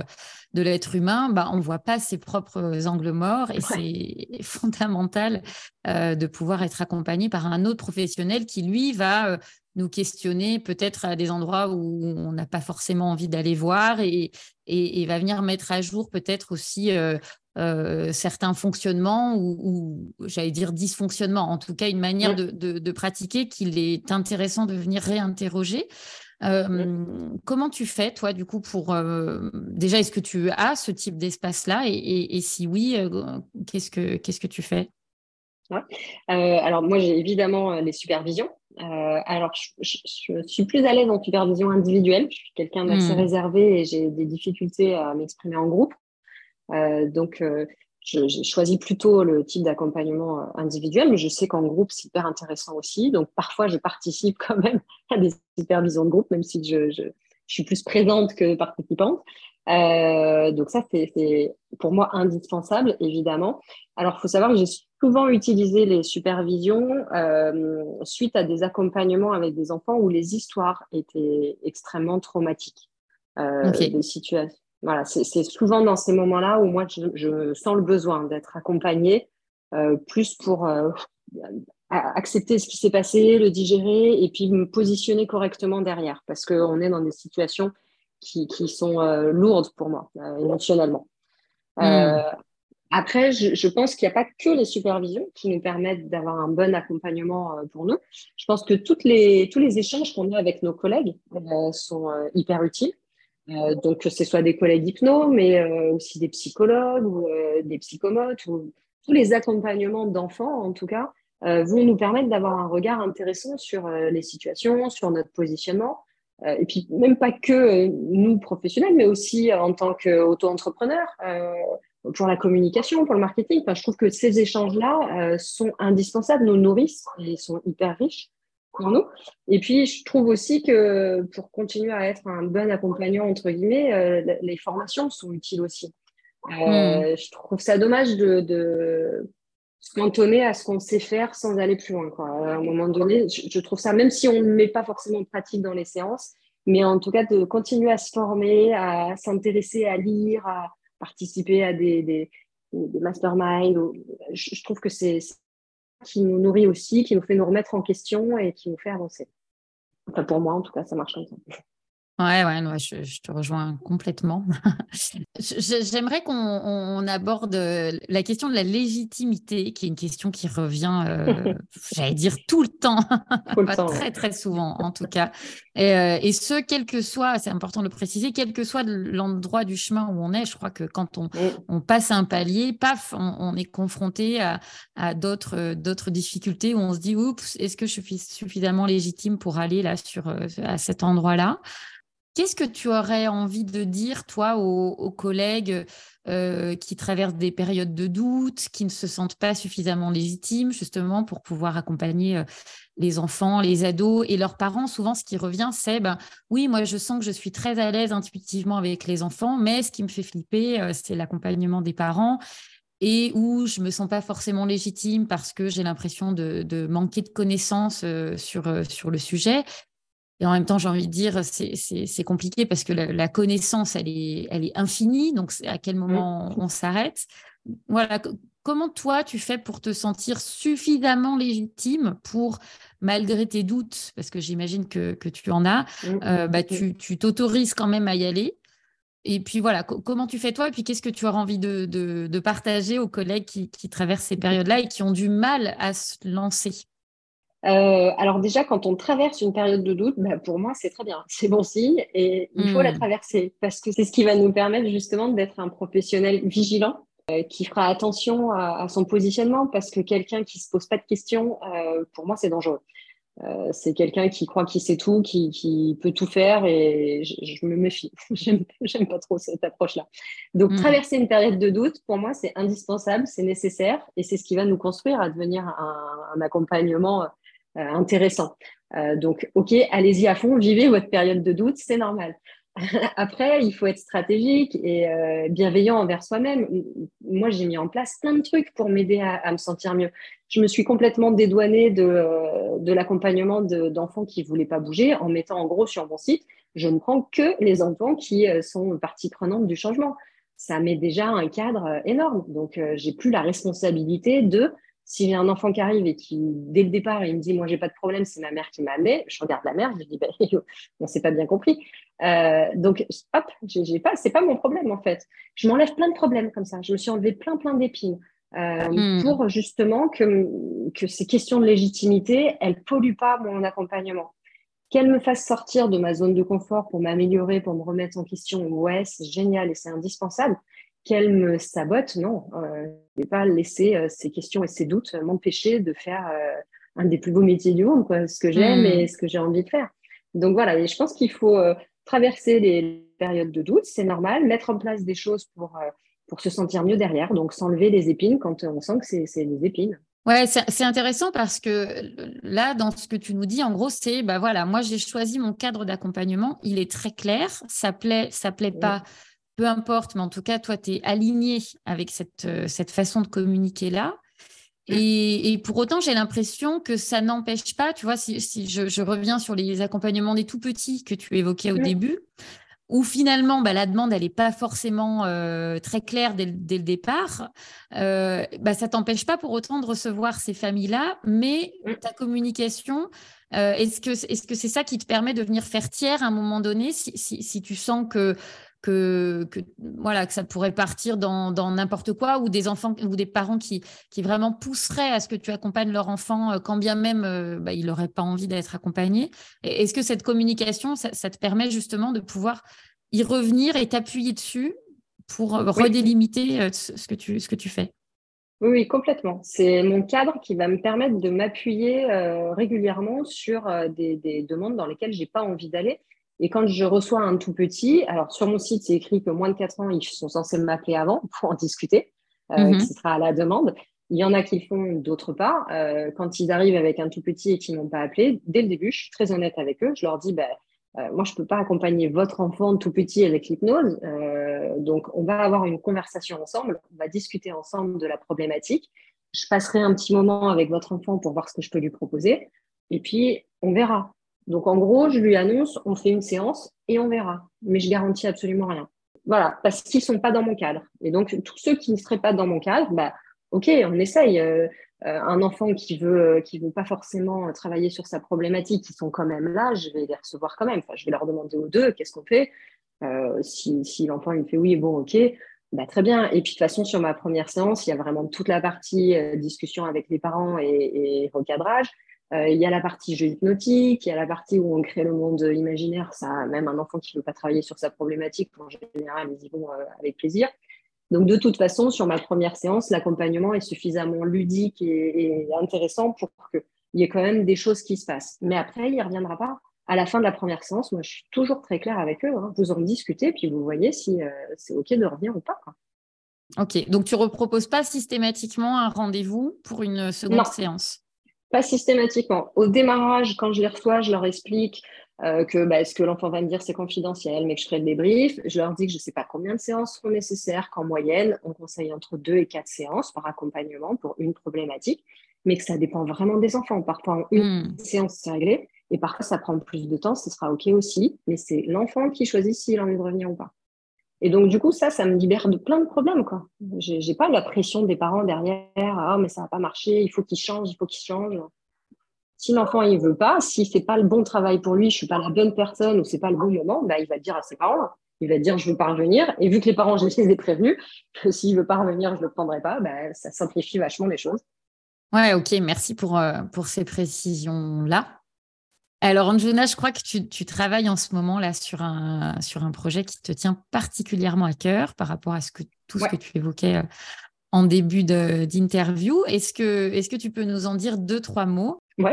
de l'être humain, bah, on ne voit pas ses propres angles morts et c'est fondamental de pouvoir être accompagné par un autre professionnel qui, lui, va nous questionner peut-être à des endroits où on n'a pas forcément envie d'aller voir et, et, va venir mettre à jour peut-être aussi euh, euh, certains fonctionnements ou, j'allais dire dysfonctionnements, en tout cas une manière de, de, pratiquer qu'il est intéressant de venir réinterroger. Euh, comment tu fais, toi, du coup, pour... déjà, est-ce que tu as ce type d'espace-là et, et, si oui, qu'est-ce que qu'est-ce que tu fais? Alors moi j'ai évidemment les supervisions euh, alors, je, suis plus à l'aise en supervision individuelle. Je suis quelqu'un d'assez hmm. réservé et j'ai des difficultés à m'exprimer en groupe. Euh, donc, euh, j'ai choisi plutôt le type d'accompagnement individuel, mais je sais qu'en groupe, c'est hyper intéressant aussi. Donc, parfois, je participe quand même à des supervisions de groupe, même si je suis plus présente que participante. Euh, donc ça, c'est pour moi indispensable, évidemment. Alors, il faut savoir que j'ai souvent utilisé les supervisions euh, suite à des accompagnements avec des enfants où les histoires étaient extrêmement traumatiques. Euh, des situations. Voilà, c'est souvent dans ces moments-là où moi, je, je sens le besoin d'être accompagnée, euh, plus pour euh, accepter ce qui s'est passé, le digérer et puis me positionner correctement derrière, parce qu'on est dans des situations qui, qui sont euh, lourdes pour moi, euh, émotionnellement. Euh, hmm. Après, je, je pense qu'il n'y a pas que les supervisions qui nous permettent d'avoir un bon accompagnement pour nous. Je pense que toutes les, tous les échanges qu'on a avec nos collègues sont hyper utiles. donc, que ce soit des collègues hypno, mais aussi des psychologues ou des psychomotes, ou tous les accompagnements d'enfants, en tout cas, vont nous permettre d'avoir un regard intéressant sur les situations, sur notre positionnement, et puis même pas que euh, nous professionnels, mais aussi euh, en tant qu'auto-entrepreneur, pour la communication, pour le marketing. Enfin, je trouve que ces échanges-là sont indispensables, nous nourrissent et sont hyper riches pour nous. Et puis, je trouve aussi que pour continuer à être un bon accompagnant, entre guillemets, les formations sont utiles aussi. Hmm. Je trouve ça dommage de, de se cantonner à ce qu'on sait faire sans aller plus loin. Quoi. À un moment donné, je, trouve ça, même si on ne met pas forcément de pratique dans les séances, mais en tout cas de continuer à se former, à s'intéresser, à lire, à participer à des, des, des masterminds. Je, trouve que c'est qui nous nourrit aussi, qui nous fait nous remettre en question et qui nous fait avancer. Enfin, pour moi, en tout cas, ça marche comme ça. Ouais, ouais, je, te rejoins complètement. J'aimerais qu'on aborde euh, la question de la légitimité, qui est une question qui revient, euh, j'allais dire tout le temps, pas très très souvent en tout cas. Euh, et, ce, quel que soit, c'est important de le préciser, quel que soit l'endroit du chemin où on est, je crois que quand on, on passe un palier, paf, on, est confronté à, à d'autres difficultés où on se dit, oups, est-ce que je suis suffisamment légitime pour aller là sur à cet endroit-là? Qu'est-ce que tu aurais envie de dire, toi, aux, collègues euh, qui traversent des périodes de doute, qui ne se sentent pas suffisamment légitimes, justement, pour pouvoir accompagner euh, les enfants, les ados et leurs parents? Souvent, ce qui revient, c'est ben, oui, moi, je sens que je suis très à l'aise intuitivement avec les enfants, mais ce qui me fait flipper, euh, c'est l'accompagnement des parents et où je me sens pas forcément légitime parce que j'ai l'impression de, de, manquer de connaissances sur, sur le sujet. Et en même temps, j'ai envie de dire, c'est compliqué parce que la, connaissance, elle est, elle est infinie. Donc, à quel moment on s'arrête. Voilà. Comment toi, tu fais pour te sentir suffisamment légitime pour, malgré tes doutes, parce que j'imagine que, que, tu en as, euh, bah, tu t'autorises quand même à y aller. Et puis voilà, comment tu fais toi? Et puis qu'est-ce que tu auras envie de, de, partager aux collègues qui, qui traversent ces périodes-là et qui ont du mal à se lancer? Euh, alors déjà, quand on traverse une période de doute, bah, pour moi, c'est très bien, c'est bon signe et il faut la hmm. traverser parce que c'est ce qui va nous permettre justement d'être un professionnel vigilant euh, qui fera attention à, son positionnement parce que quelqu'un qui se pose pas de questions, euh, pour moi, c'est dangereux. c'est quelqu'un qui croit qu'il sait tout, qui, peut tout faire et je, me méfie. J'aime pas trop cette approche-là. Donc, hmm. traverser une période de doute, pour moi, c'est indispensable, c'est nécessaire et c'est ce qui va nous construire à devenir un accompagnement euh, intéressant. Euh, donc, OK, allez-y à fond, vivez votre période de doute, c'est normal. Après, il faut être stratégique et euh, bienveillant envers soi-même. Moi, j'ai mis en place plein de trucs pour m'aider à, me sentir mieux. Je me suis complètement dédouanée de, euh, de l'accompagnement d'enfants qui ne voulaient pas bouger en mettant en gros sur mon site, je ne prends que les enfants qui euh, sont partie prenante du changement. Ça met déjà un cadre énorme. Donc, j'ai plus la responsabilité de si j'ai un enfant qui arrive et qui, dès le départ, il me dit, moi, j'ai pas de problème, c'est ma mère qui m'a amené, je regarde la mère, je dis, ben, on s'est pas bien compris. Euh, donc, hop, j'ai pas, c'est pas mon problème, en fait. Je m'enlève plein de problèmes comme ça. Je me suis enlevé plein, plein d'épines. Euh, hmm. pour justement que, que ces questions de légitimité, elles polluent pas mon accompagnement. Qu'elles me fassent sortir de ma zone de confort pour m'améliorer, pour me remettre en question, ouais, c'est génial et c'est indispensable qu'elle me sabote, non. Euh, je ne vais pas laisser euh, ces questions et ces doutes m'empêcher de faire euh, un des plus beaux métiers du monde, quoi, ce que j'aime hmm. et ce que j'ai envie de faire. Donc voilà, et je pense qu'il faut traverser les périodes de doute, c'est normal, mettre en place des choses pour, pour se sentir mieux derrière, donc s'enlever les épines quand on sent que c'est des épines. Ouais, c'est intéressant parce que là, dans ce que tu nous dis, en gros, c'est bah voilà, moi j'ai choisi mon cadre d'accompagnement, il est très clair, ça plaît, ça plaît pas peu importe, mais en tout cas, toi, tu es aligné avec cette, euh, cette façon de communiquer-là. Mmh. Et, pour autant, j'ai l'impression que ça n'empêche pas, tu vois, si, je, reviens sur les accompagnements des tout petits que tu évoquais au mmh. début, où finalement, bah, la demande, elle n'est pas forcément euh, très claire dès, le départ, euh, bah, ça t'empêche pas pour autant de recevoir ces familles-là, mais mmh. ta communication, est-ce que c'est -ce ça qui te permet de venir faire tiers à un moment donné, si, si tu sens que que, voilà, que ça pourrait partir dans n'importe quoi, ou des enfants ou des parents qui, qui vraiment pousseraient à ce que tu accompagnes leur enfant, euh, quand bien même euh, bah, il n'aurait pas envie d'être accompagné. Est-ce que cette communication, ça, te permet justement de pouvoir y revenir et t'appuyer dessus pour euh, redélimiter ce, que tu, ce que tu fais? Oui, complètement. C'est mon cadre qui va me permettre de m'appuyer régulièrement sur des, des, demandes dans lesquelles j'ai pas envie d'aller et quand je reçois un tout petit, alors sur mon site, c'est écrit que moins de 4 ans, ils sont censés m'appeler avant pour en discuter, euh, mhm. ce sera à la demande. Il y en a qui le font, d'autres pas. Euh, quand ils arrivent avec un tout petit et qu'ils n'ont pas appelé, dès le début, je suis très honnête avec eux. Je leur dis, ben, euh, moi, je ne peux pas accompagner votre enfant tout petit avec l'hypnose. Euh, donc, on va avoir une conversation ensemble. On va discuter ensemble de la problématique. Je passerai un petit moment avec votre enfant pour voir ce que je peux lui proposer. Et puis, on verra. Donc, en gros, je lui annonce, on fait une séance et on verra. Mais je garantis absolument rien. Voilà, parce qu'ils sont pas dans mon cadre. Et donc, tous ceux qui ne seraient pas dans mon cadre, bah, ok, on essaye. Euh, euh, un enfant qui veut, qui veut pas forcément travailler sur sa problématique, ils sont quand même là, je vais les recevoir quand même. Enfin, je vais leur demander aux deux, qu'est-ce qu'on fait? Euh, Si, si l'enfant il me fait oui, bon, ok, bah, très bien. Et puis de toute façon, sur ma première séance, il y a vraiment toute la partie discussion avec les parents et, et recadrage. Euh, il y a la partie jeu hypnotique, il y a la partie où on crée le monde imaginaire. Ça, même un enfant qui ne veut pas travailler sur sa problématique, en général, ils y vont euh, avec plaisir. Donc, de toute façon, sur ma première séance, l'accompagnement est suffisamment ludique et, intéressant pour qu'il y ait quand même des choses qui se passent. Mais après, il n'y reviendra pas. À la fin de la première séance, moi, je suis toujours très claire avec eux. Hein. Vous en discutez, puis vous voyez si euh, c'est OK de revenir ou pas. OK. Donc, tu ne reproposes pas systématiquement un rendez-vous pour une seconde séance? Pas systématiquement. Au démarrage, quand je les reçois, je leur explique euh, que bah, ce que l'enfant va me dire, c'est confidentiel, mais que je ferai le débrief. Je leur dis que je ne sais pas combien de séances seront nécessaires, qu'en moyenne, on conseille entre deux et quatre séances par accompagnement pour une problématique, mais que ça dépend vraiment des enfants. Parfois, en une hmm. séance, c'est réglé, et parfois, ça prend plus de temps, ce sera OK aussi, mais c'est l'enfant qui choisit s'il a envie de revenir ou pas. Et donc, du coup, ça, ça me libère de plein de problèmes. quoi. Je n'ai pas la pression des parents derrière. Ah, mais ça va pas marcher, il faut qu'il change, il faut qu'il change. Si l'enfant il veut pas, si c'est pas le bon travail pour lui, je suis pas la bonne personne ou c'est pas le bon moment, bah, il va dire à ses parents, il va dire je veux pas revenir. Et vu que les parents, je les ai prévenus que s'il veut pas revenir, je le prendrai pas, bah, ça simplifie vachement les choses. Ouais, ok, merci pour, euh, pour ces précisions-là. Alors, Anjuna, je crois que tu, travailles en ce moment là sur un, sur un projet qui te tient particulièrement à cœur par rapport à ce que, tout ce que tu évoquais euh, en début d'interview. Est-ce que, est que tu peux nous en dire deux, trois mots? Oui.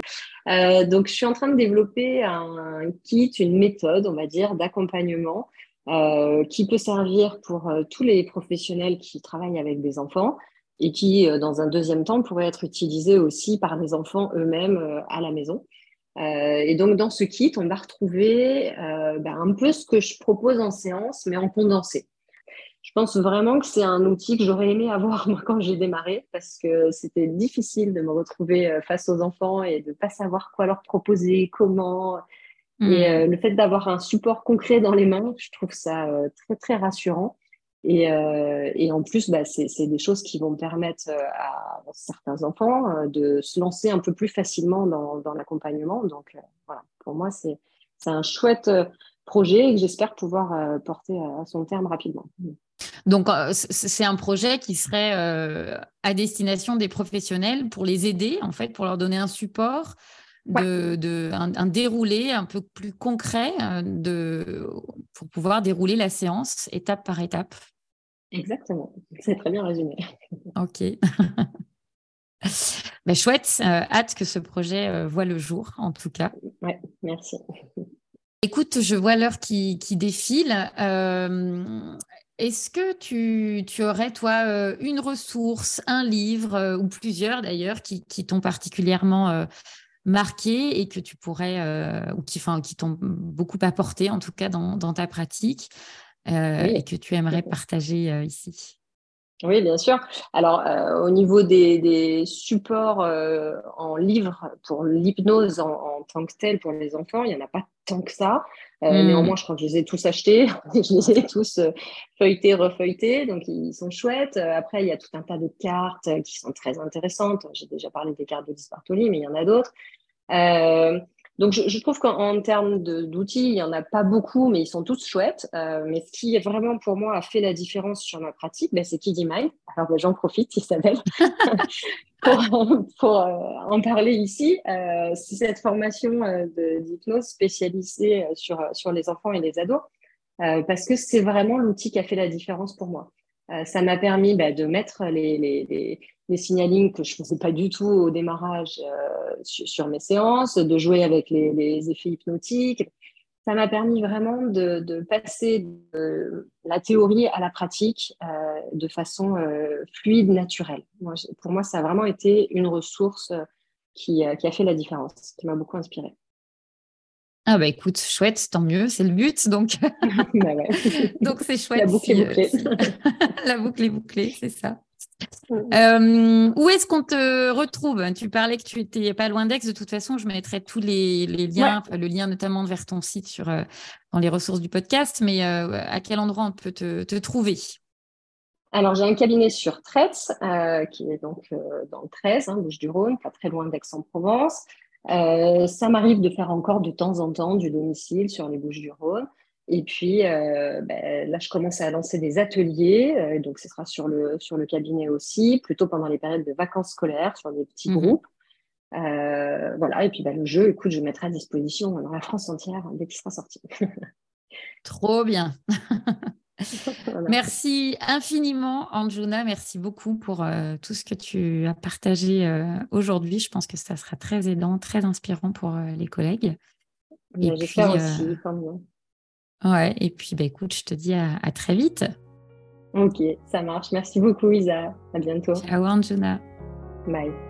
Euh, donc, je suis en train de développer un kit, une méthode, on va dire, d'accompagnement euh, qui peut servir pour tous les professionnels qui travaillent avec des enfants et qui, dans un deuxième temps, pourrait être utilisé aussi par les enfants eux-mêmes à la maison. Et donc, dans ce kit, on va retrouver ben, un peu ce que je propose en séance, mais en condensé. Je pense vraiment que c'est un outil que j'aurais aimé avoir moi quand j'ai démarré parce que c'était difficile de me retrouver face aux enfants et de ne pas savoir quoi leur proposer, comment. Et hmm. le fait d'avoir un support concret dans les mains, je trouve ça très très rassurant. Et, euh, et, en plus, bah, c'est des choses qui vont permettre euh, à certains enfants euh, de se lancer un peu plus facilement dans, dans l'accompagnement. Donc voilà, pour moi, c'est un chouette projet et que j'espère pouvoir porter à son terme rapidement. Donc, c'est un projet qui serait à destination des professionnels pour les aider, en fait, pour leur donner un support, de, de un, un, déroulé un peu plus concret de, pour pouvoir dérouler la séance étape par étape. Exactement, c'est très bien résumé. Ok. Ben, chouette, euh, hâte que ce projet euh, voit le jour, en tout cas. Oui, merci. Écoute, je vois l'heure qui, qui, défile. Euh, est-ce que tu, tu, aurais, toi, une ressource, un livre, ou plusieurs d'ailleurs, qui, qui t'ont particulièrement marqué et que tu pourrais, ou qui, enfin, qui t'ont beaucoup apporté, en tout cas, dans, dans ta pratique? Euh, et que tu aimerais partager euh, ici oui, bien sûr. Alors, euh, au niveau des, supports en livre pour l'hypnose en, tant que tel pour les enfants, il n'y en a pas tant que ça. Mmh. Néanmoins, je crois que je les ai tous achetés. je les ai tous feuilletés, refeuilletés. Donc, ils sont chouettes. Après, il y a tout un tas de cartes qui sont très intéressantes. J'ai déjà parlé des cartes de Dispartoli, mais il y en a d'autres. Donc, je, trouve qu'en termes d'outils, il n'y en a pas beaucoup, mais ils sont tous chouettes. Euh, mais ce qui vraiment, pour moi, a fait la différence sur ma pratique, ben, c'est Kiddy Mind. Alors, ben, j'en profite, Isabelle, pour, pour euh, en parler ici. Euh, c'est cette formation d'hypnose spécialisée sur, les enfants et les ados, parce que c'est vraiment l'outil qui a fait la différence pour moi. ça m'a permis ben, de mettre les signalings que je ne faisais pas du tout au démarrage euh, sur, mes séances, de jouer avec les, effets hypnotiques. Ça m'a permis vraiment de, passer de la théorie à la pratique euh, de façon euh, fluide, naturelle. pour moi, ça a vraiment été une ressource qui, qui a fait la différence, qui m'a beaucoup inspirée. Ah bah écoute, chouette, tant mieux, c'est le but, donc bah donc c'est chouette. La boucle est bouclée. la boucle est bouclée, c'est ça. Euh, où est-ce qu'on te retrouve? Tu parlais que tu étais pas loin d'Aix. De toute façon, je mettrai tous les, liens, le lien notamment vers ton site sur, euh, dans les ressources du podcast. Mais euh, à quel endroit on peut te, trouver? Alors, j'ai un cabinet sur Tretz, qui est donc dans le 13, hein, Bouches-du-Rhône, pas très loin d'Aix-en-Provence. ça m'arrive de faire encore de temps en temps du domicile sur les Bouches-du-Rhône. Et puis euh, ben, là, je commence à lancer des ateliers, euh, donc ce sera sur le, sur le cabinet aussi, plutôt pendant les périodes de vacances scolaires, sur des petits mhm. groupes. Euh, voilà, et puis ben, le jeu, écoute, je le mettrai à disposition dans la France entière dès qu'il sera sorti. Trop bien. Merci infiniment, Anjuna. Merci beaucoup pour tout ce que tu as partagé aujourd'hui. Je pense que ça sera très aidant, très inspirant pour les collègues. J'espère aussi, quand même. Ouais, et puis bah, écoute, je te dis à, très vite. Ok, ça marche. Merci beaucoup, Isa. À bientôt. Ciao, Anjuna. Bye.